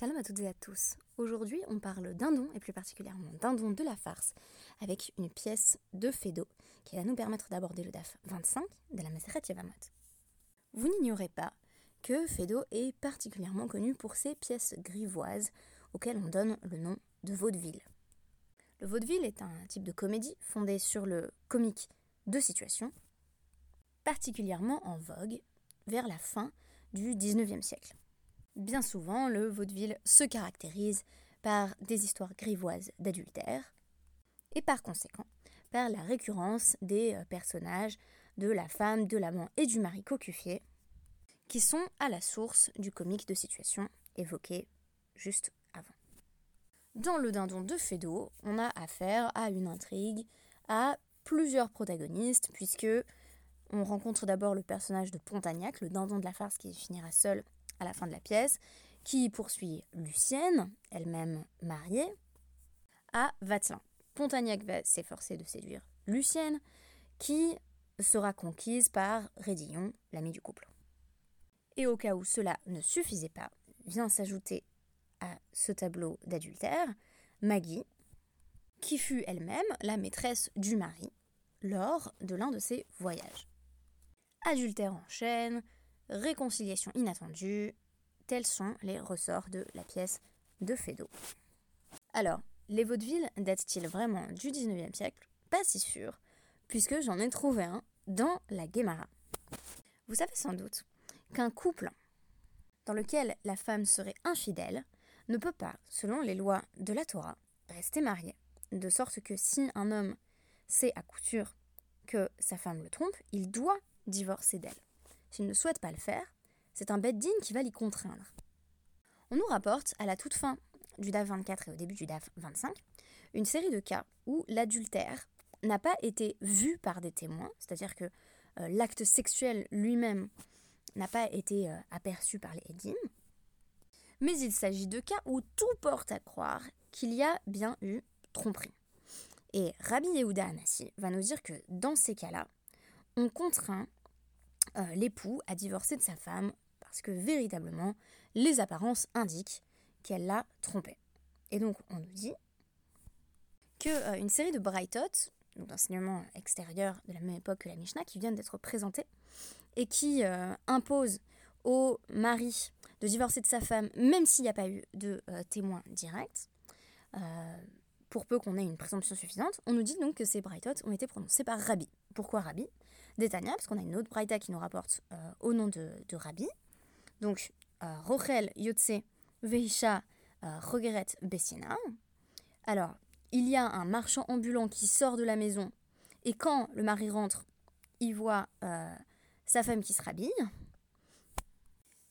Shalom à toutes et à tous. Aujourd'hui, on parle dindon et plus particulièrement dindon de la farce avec une pièce de Fédo qui va nous permettre d'aborder le DAF 25 de la Maseret Yevamot. Vous n'ignorez pas que Fédo est particulièrement connu pour ses pièces grivoises auxquelles on donne le nom de vaudeville. Le vaudeville est un type de comédie fondé sur le comique de situation, particulièrement en vogue vers la fin du 19e siècle. Bien souvent, le vaudeville se caractérise par des histoires grivoises d'adultère et par conséquent par la récurrence des euh, personnages de la femme, de l'amant et du mari cocufié qui sont à la source du comique de situation évoqué juste avant. Dans le dindon de Fédo, on a affaire à une intrigue, à plusieurs protagonistes, puisque on rencontre d'abord le personnage de Pontagnac, le dindon de la farce qui finira seul à la fin de la pièce, qui poursuit Lucienne, elle-même mariée, à Vatelin. Pontagnac va s'efforcer de séduire Lucienne, qui sera conquise par Rédillon, l'ami du couple. Et au cas où cela ne suffisait pas, vient s'ajouter à ce tableau d'adultère Maggie, qui fut elle-même la maîtresse du mari lors de l'un de ses voyages. Adultère en chaîne, réconciliation inattendue, tels sont les ressorts de la pièce de Fédo. Alors, les vaudevilles datent-ils vraiment du 19e siècle? Pas si sûr, puisque j'en ai trouvé un dans la Guémara. Vous savez sans doute qu'un couple dans lequel la femme serait infidèle ne peut pas, selon les lois de la Torah, rester marié. De sorte que si un homme sait à coup sûr que sa femme le trompe, il doit divorcer d'elle. S'il ne souhaite pas le faire, c'est un bed qui va l'y contraindre. On nous rapporte, à la toute fin du DAF 24 et au début du DAF 25, une série de cas où l'adultère n'a pas été vu par des témoins, c'est-à-dire que euh, l'acte sexuel lui-même n'a pas été euh, aperçu par les Edim, mais il s'agit de cas où tout porte à croire qu'il y a bien eu tromperie. Et Rabbi Yehuda Anassi va nous dire que dans ces cas-là, on contraint euh, l'époux a divorcé de sa femme parce que véritablement, les apparences indiquent qu'elle l'a trompé. Et donc, on nous dit qu'une euh, série de Brightot, donc d'enseignements extérieurs de la même époque que la Mishnah, qui viennent d'être présentés et qui euh, imposent au mari de divorcer de sa femme, même s'il n'y a pas eu de témoin direct, pour peu qu'on ait une présomption suffisante, on nous dit donc que ces Brightot ont été prononcés par Rabbi. Pourquoi Rabbi d'Etania, parce qu'on a une autre braïta qui nous rapporte euh, au nom de, Rabbi. Donc, euh, Rochel Yotse Veisha euh, Rogeret Bessina. Alors, il y a un marchand ambulant qui sort de la maison, et quand le mari rentre, il voit sa femme qui se rhabille.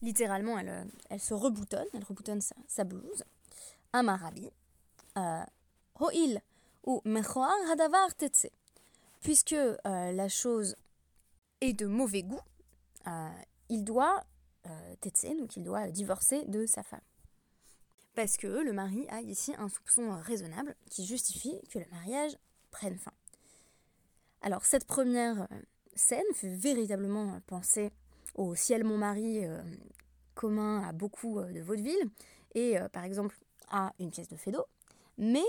Littéralement, elle, se reboutonne, elle reboutonne sa, blouse. Amarabi. Ho'il ou Mechoar Hadavar Tetse. Puisque la chose et de mauvais goût, euh, il doit euh, donc il doit divorcer de sa femme. Parce que le mari a ici un soupçon raisonnable qui justifie que le mariage prenne fin. Alors cette première euh, scène fait véritablement penser au ciel mon mari commun à beaucoup de vaudeville et par exemple à une pièce de Fédo. Mais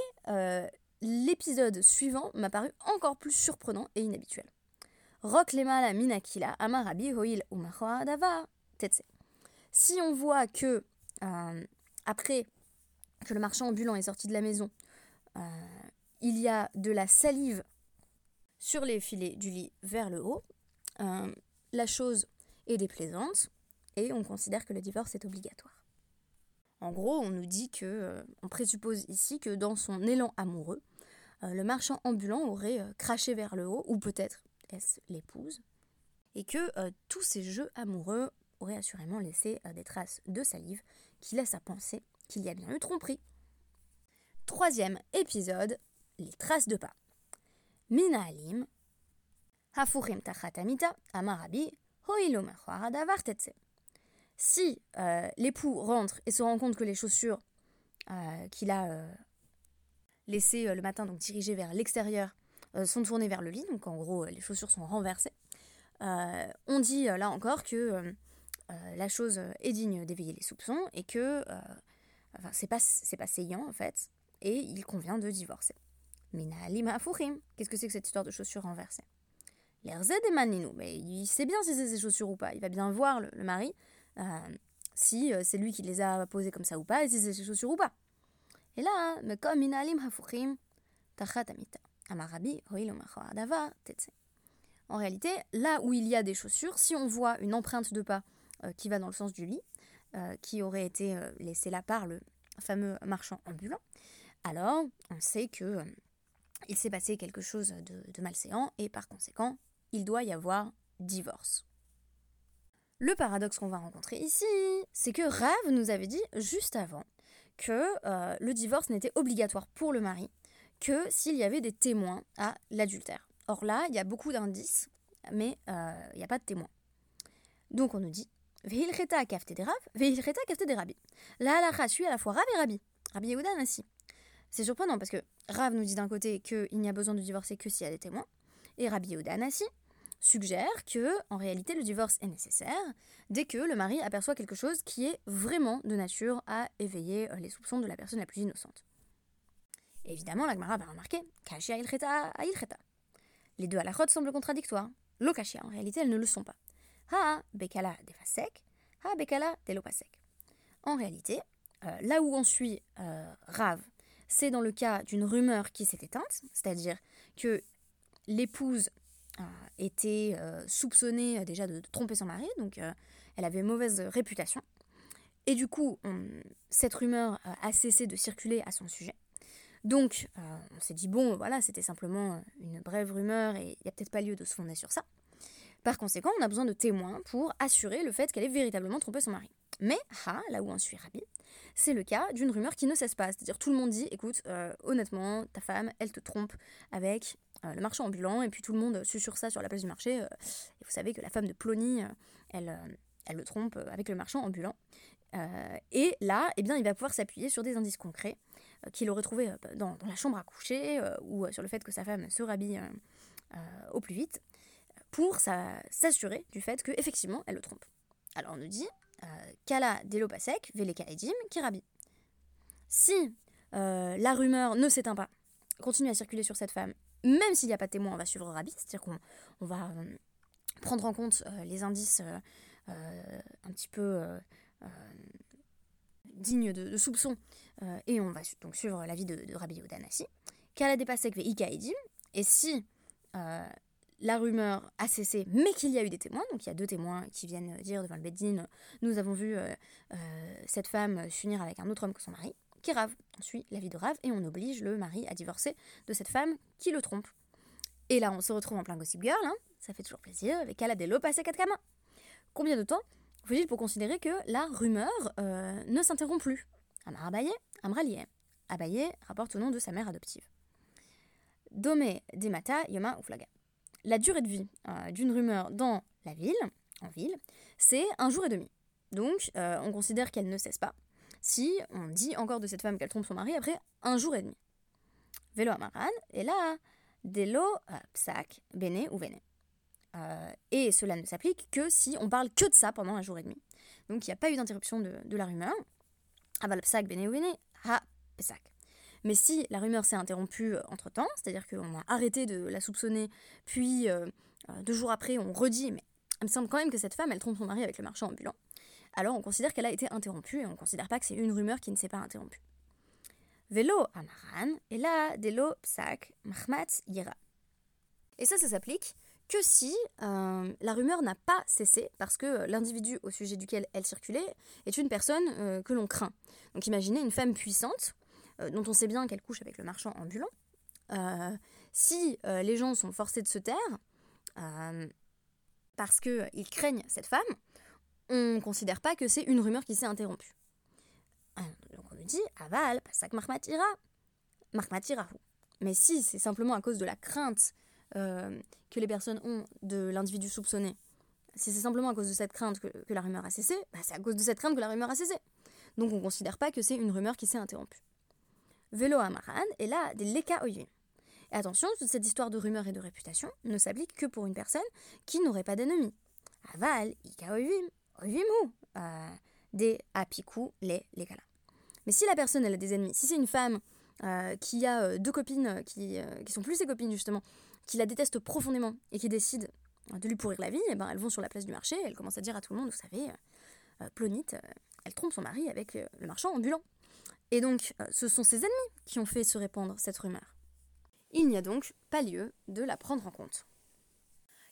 l'épisode suivant m'a paru encore plus surprenant et inhabituel. Minakila, Amarabi Hoil Tetse. Si on voit que, euh, après que le marchand ambulant est sorti de la maison, euh, il y a de la salive sur les filets du lit vers le haut, euh, la chose est déplaisante et on considère que le divorce est obligatoire. En gros, on nous dit que, on présuppose ici que dans son élan amoureux, le marchand ambulant aurait craché vers le haut, ou peut-être l'épouse, et que euh, tous ces jeux amoureux auraient assurément laissé euh, des traces de salive qui laissent à penser qu'il y a bien eu tromperie. Troisième épisode, les traces de pas. Mina Alim, Hafurim Tachatamita, Amarabi, Si euh, l'époux rentre et se rend compte que les chaussures qu'il a laissées le matin, donc dirigées vers l'extérieur, euh, sont tournés vers le lit, donc en gros les chaussures sont renversées. Euh, on dit euh, là encore que la chose est digne d'éveiller les soupçons et que enfin c'est pas, pas saillant en fait, et il convient de divorcer. Mina Fourim, qu'est-ce que c'est que cette histoire de chaussures renversées? Mais il sait bien si c'est ses chaussures ou pas, il va bien voir le, mari, euh, si euh, c'est lui qui les a posées comme ça ou pas, et si c'est ses chaussures ou pas. Et là, Amarabi, En réalité, là où il y a des chaussures, si on voit une empreinte de pas euh, qui va dans le sens du lit, qui aurait été laissée là par le fameux marchand ambulant, alors on sait que il s'est passé quelque chose de, de malséant et par conséquent, il doit y avoir divorce. Le paradoxe qu'on va rencontrer ici, c'est que Rav nous avait dit juste avant que euh, le divorce n'était obligatoire pour le mari que s'il y avait des témoins à l'adultère. Or là, il y a beaucoup d'indices, mais euh, il n'y a pas de témoins. Donc on nous dit Vehilcheta kafte de Rav, Vehilcheta kafte de Rabbi. La halacha suit à la fois Rav et Rabbi. Rabbi Yehuda ainsi. C'est surprenant parce que Rav nous dit d'un côté qu'il n'y a besoin de divorcer que s'il y a des témoins, et Rabbi Yehuda Anassi suggère que, en réalité, le divorce est nécessaire dès que le mari aperçoit quelque chose qui est vraiment de nature à éveiller euh, les soupçons de la personne la plus innocente. évidemment, la Gemara va remarquer Kashia ilcheta ilcheta. Les deux halakhot semblent contradictoires. Lokashia, en réalité, elles ne le sont pas. Ha bekala defasek, ha bekala delopasek. En réalité, euh, là où on suit euh, Rav c'est dans le cas d'une rumeur qui s'est éteinte, c'est-à-dire que l'épouse était euh, soupçonnée euh, déjà de, tromper son mari, donc elle avait mauvaise réputation. Et du coup, cette rumeur a cessé de circuler à son sujet. Donc, on s'est dit, bon, voilà, c'était simplement une brève rumeur et il n'y a peut-être pas lieu de se fonder sur ça. Par conséquent, on a besoin de témoins pour assurer le fait qu'elle ait véritablement trompé son mari. Mais, ha, là où on suit Rabbi, c'est le cas d'une rumeur qui ne cesse pas. C'est-à-dire tout le monde dit, écoute, euh, honnêtement, ta femme, elle te trompe avec euh, le marchand ambulant, et puis tout le monde sur ça sur la place du marché. Euh, et vous savez que la femme de Plony, elle, elle le trompe avec le marchand ambulant. et là, eh bien, il va pouvoir s'appuyer sur des indices concrets qu'il aurait trouvés dans, dans, la chambre à coucher, ou sur le fait que sa femme se rhabille au plus vite, pour s'assurer du fait qu'effectivement, elle le trompe. Alors on nous dit, Kala Delopasek, Velekaedim, Kirabi. Si euh, la rumeur ne s'éteint pas, continue à circuler sur cette femme, même s'il n'y a pas de témoin, on va suivre Rabbi, c'est-à-dire qu'on on va euh, prendre en compte euh, les indices un petit peu dignes de, soupçon, et on va donc suivre l'avis de, de Rabbi Yodanasi. Kala Depasek, Veikaedim, et si la rumeur a cessé, mais qu'il y a eu des témoins. Donc il y a deux témoins qui viennent dire devant le Beddin Nous avons vu euh, euh, cette femme s'unir avec un autre homme que son mari, qui Rave. On suit la vie de Rave et on oblige le mari à divorcer de cette femme qui le trompe. Et là, on se retrouve en plein Gossip Girl, hein. ça fait toujours plaisir, avec Aladello passé quatre camins. Combien de temps faut-il pour considérer que la rumeur euh, ne s'interrompt plus? Amar Abaye, Amralié. Abaye rapporte au nom de sa mère adoptive. Domé Demata Yoma Uflaga la durée de vie euh, d'une rumeur dans la ville, en ville, c'est un jour et demi. Donc, euh, on considère qu'elle ne cesse pas si on dit encore de cette femme qu'elle trompe son mari après un jour et demi. Vélo amaran, et là, delo euh, psak, bene ou vene. et cela ne s'applique que si on parle que de ça pendant un jour et demi. Donc, il n'y a pas eu d'interruption de, la rumeur. Aval psak, bene ou vene, ha psak. Mais si la rumeur s'est interrompue euh, entre-temps, c'est-à-dire qu'on a arrêté de la soupçonner, puis euh, euh, deux jours après on redit, mais il me semble quand même que cette femme, elle trompe son mari avec le marchand ambulant, alors on considère qu'elle a été interrompue et on ne considère pas que c'est une rumeur qui ne s'est pas interrompue. Vélo amaran, et là, delo psak, mahmat yira. Et ça, ça s'applique que si la rumeur n'a pas cessé parce que l'individu au sujet duquel elle circulait est une personne que l'on craint. Donc imaginez une femme puissante dont on sait bien qu'elle couche avec le marchand ambulant, euh, si euh, les gens sont forcés de se taire parce qu'ils craignent cette femme, on ne considère pas que c'est une rumeur qui s'est interrompue. Donc on nous dit aval, pasak marmatira, marmatirahu. Mais si c'est simplement à cause de la crainte que les personnes ont de l'individu soupçonné, si c'est simplement à cause de cette crainte que, la rumeur a cessé, bah, c'est à cause de cette crainte que la rumeur a cessé. Donc on ne considère pas que c'est une rumeur qui s'est interrompue. Velo Amaran, et là, des Leka Oyvim. Et attention, toute cette histoire de rumeurs et de réputation ne s'applique que pour une personne qui n'aurait pas d'ennemis. Aval, Ika Oyvim, Oyvimu, euh, des Apiku, les Lekala. Mais si la personne elle a des ennemis, si c'est une femme euh, qui a euh, deux copines qui, qui sont plus ses copines justement, qui la détestent profondément et qui décident de lui pourrir la vie, et eh ben elles vont sur la place du marché, elles commencent à dire à tout le monde, vous savez, Plonite, elle trompe son mari avec le marchand ambulant. Et donc, ce sont ses ennemis qui ont fait se répandre cette rumeur. Il n'y a donc pas lieu de la prendre en compte.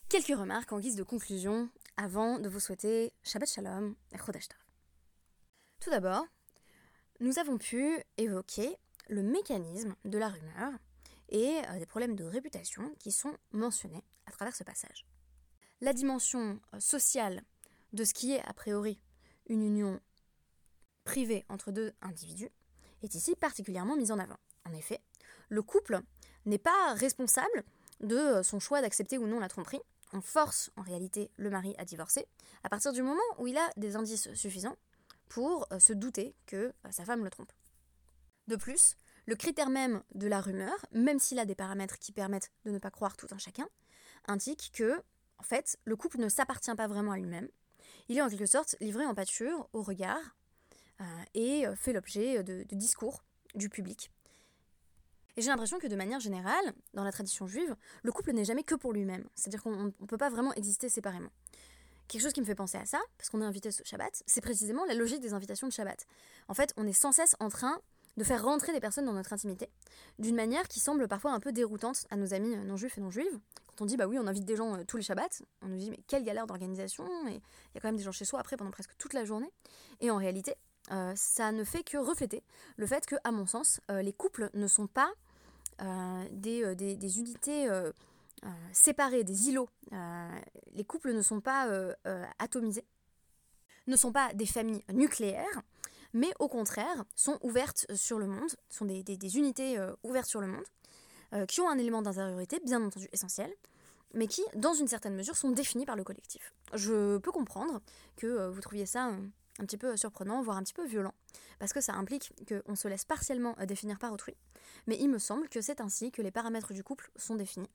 Quelques remarques en guise de conclusion avant de vous souhaiter Shabbat Shalom et Chodesh Tout d'abord, nous avons pu évoquer le mécanisme de la rumeur et euh, des problèmes de réputation qui sont mentionnés à travers ce passage. La dimension euh, sociale de ce qui est a priori une union privée entre deux individus est ici particulièrement mise en avant. En effet, le couple n'est pas responsable de euh, son choix d'accepter ou non la tromperie. On force en réalité le mari à divorcer à partir du moment où il a des indices suffisants pour euh, se douter que euh, sa femme le trompe. De plus, le critère même de la rumeur, même s'il a des paramètres qui permettent de ne pas croire tout un chacun, indique que, en fait, le couple ne s'appartient pas vraiment à lui-même. Il est en quelque sorte livré en pâture au regard et fait l'objet de discours du public et j'ai l'impression que de manière générale, dans la tradition juive, le couple n'est jamais que pour lui-même. C'est-à-dire qu'on ne peut pas vraiment exister séparément. Quelque chose qui me fait penser à ça, parce qu'on est invité ce Shabbat, c'est précisément la logique des invitations de Shabbat. En fait, on est sans cesse en train de faire rentrer des personnes dans notre intimité, d'une manière qui semble parfois un peu déroutante à nos amis non juifs et non juives. Quand on dit bah oui, on invite des gens euh, tous les Shabbats, on nous dit mais quelle galère d'organisation, et il y a quand même des gens chez soi après pendant presque toute la journée. Et en réalité, euh, ça ne fait que refléter le fait que, à mon sens, euh, les couples ne sont pas euh, des, unités séparées, des îlots. les couples ne sont pas atomisés, ne sont pas des familles nucléaires, mais au contraire sont ouvertes sur le monde, sont des, des unités ouvertes sur le monde, qui ont un élément d'intériorité bien entendu essentiel, mais qui, dans une certaine mesure, sont définies par le collectif. Je peux comprendre que vous trouviez ça un petit peu surprenant, voire un petit peu violent, parce que ça implique qu'on se laisse partiellement définir par autrui, mais il me semble que c'est ainsi que les paramètres du couple sont définis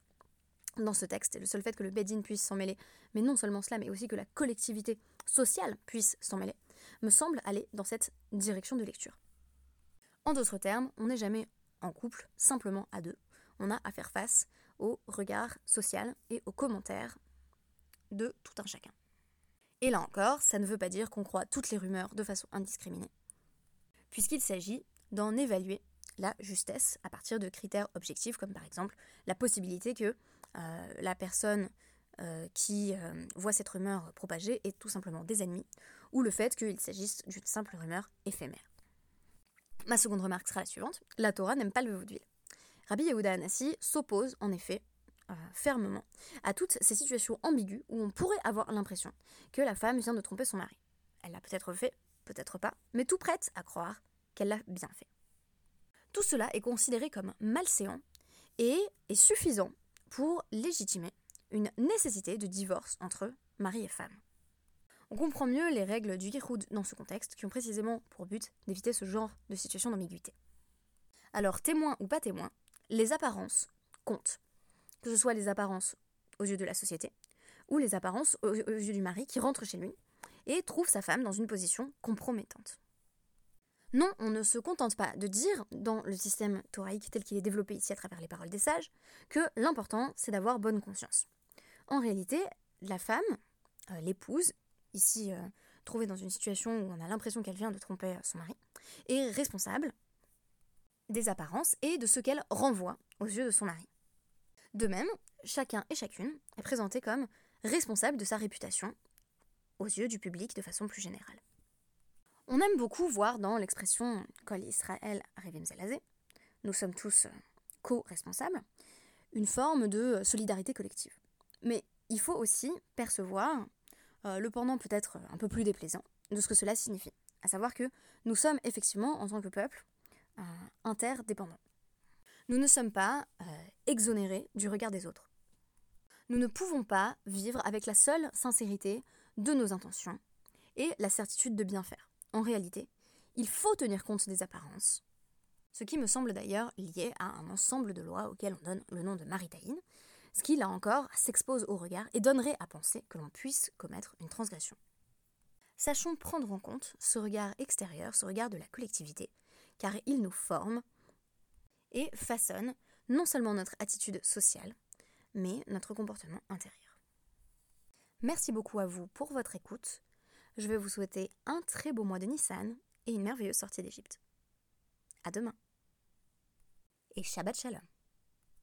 dans ce texte, le seul fait que le Bedin puisse s'en mêler, mais non seulement cela, mais aussi que la collectivité sociale puisse s'en mêler, me semble aller dans cette direction de lecture. En d'autres termes, on n'est jamais en couple simplement à deux, on a à faire face au regard social et aux commentaires de tout un chacun. Et là encore, ça ne veut pas dire qu'on croit toutes les rumeurs de façon indiscriminée, puisqu'il s'agit d'en évaluer la justesse à partir de critères objectifs, comme par exemple la possibilité que euh, la personne euh, qui euh, voit cette rumeur propagée est tout simplement des ennemis, ou le fait qu'il s'agisse d'une simple rumeur éphémère. Ma seconde remarque sera la suivante. La Torah n'aime pas le vaudeville. Rabbi Yehuda Anassi s'oppose en effet fermement à toutes ces situations ambiguës où on pourrait avoir l'impression que la femme vient de tromper son mari. Elle l'a peut-être fait, peut-être pas, mais tout prête à croire qu'elle l'a bien fait. Tout cela est considéré comme malséant et est suffisant pour légitimer une nécessité de divorce entre mari et femme. On comprend mieux les règles du Yichud dans ce contexte qui ont précisément pour but d'éviter ce genre de situation d'ambiguïté. Alors, témoin ou pas témoin, les apparences comptent. Que ce soit les apparences aux yeux de la société ou les apparences aux yeux du mari qui rentre chez lui et trouve sa femme dans une position compromettante. Non, on ne se contente pas de dire, dans le système thoraïque tel qu'il est développé ici à travers les paroles des sages, que l'important c'est d'avoir bonne conscience. En réalité, la femme, euh, l'épouse, ici euh, trouvée dans une situation où on a l'impression qu'elle vient de tromper son mari, est responsable des apparences et de ce qu'elle renvoie aux yeux de son mari. De même, chacun et chacune est présenté comme responsable de sa réputation aux yeux du public de façon plus générale. On aime beaucoup voir dans l'expression Kol Israël Revim Zelazé, nous sommes tous co-responsables, une forme de solidarité collective. Mais il faut aussi percevoir euh, le pendant peut-être un peu plus déplaisant de ce que cela signifie, à savoir que nous sommes effectivement, en tant que peuple, euh, interdépendants. Nous ne sommes pas exonérés du regard des autres. Nous ne pouvons pas vivre avec la seule sincérité de nos intentions et la certitude de bien faire en réalité, il faut tenir compte des apparences, ce qui me semble d'ailleurs lié à un ensemble de lois auxquelles on donne le nom de maritaïne, ce qui, là encore, s'expose au regard et donnerait à penser que l'on puisse commettre une transgression. Sachons prendre en compte ce regard extérieur, ce regard de la collectivité, car ils nous forment et façonnent non seulement notre attitude sociale, mais notre comportement intérieur. Merci beaucoup à vous pour votre écoute. Je vais vous souhaiter un très beau mois de Nissan et une merveilleuse sortie d'Égypte. À demain. Et Shabbat Shalom.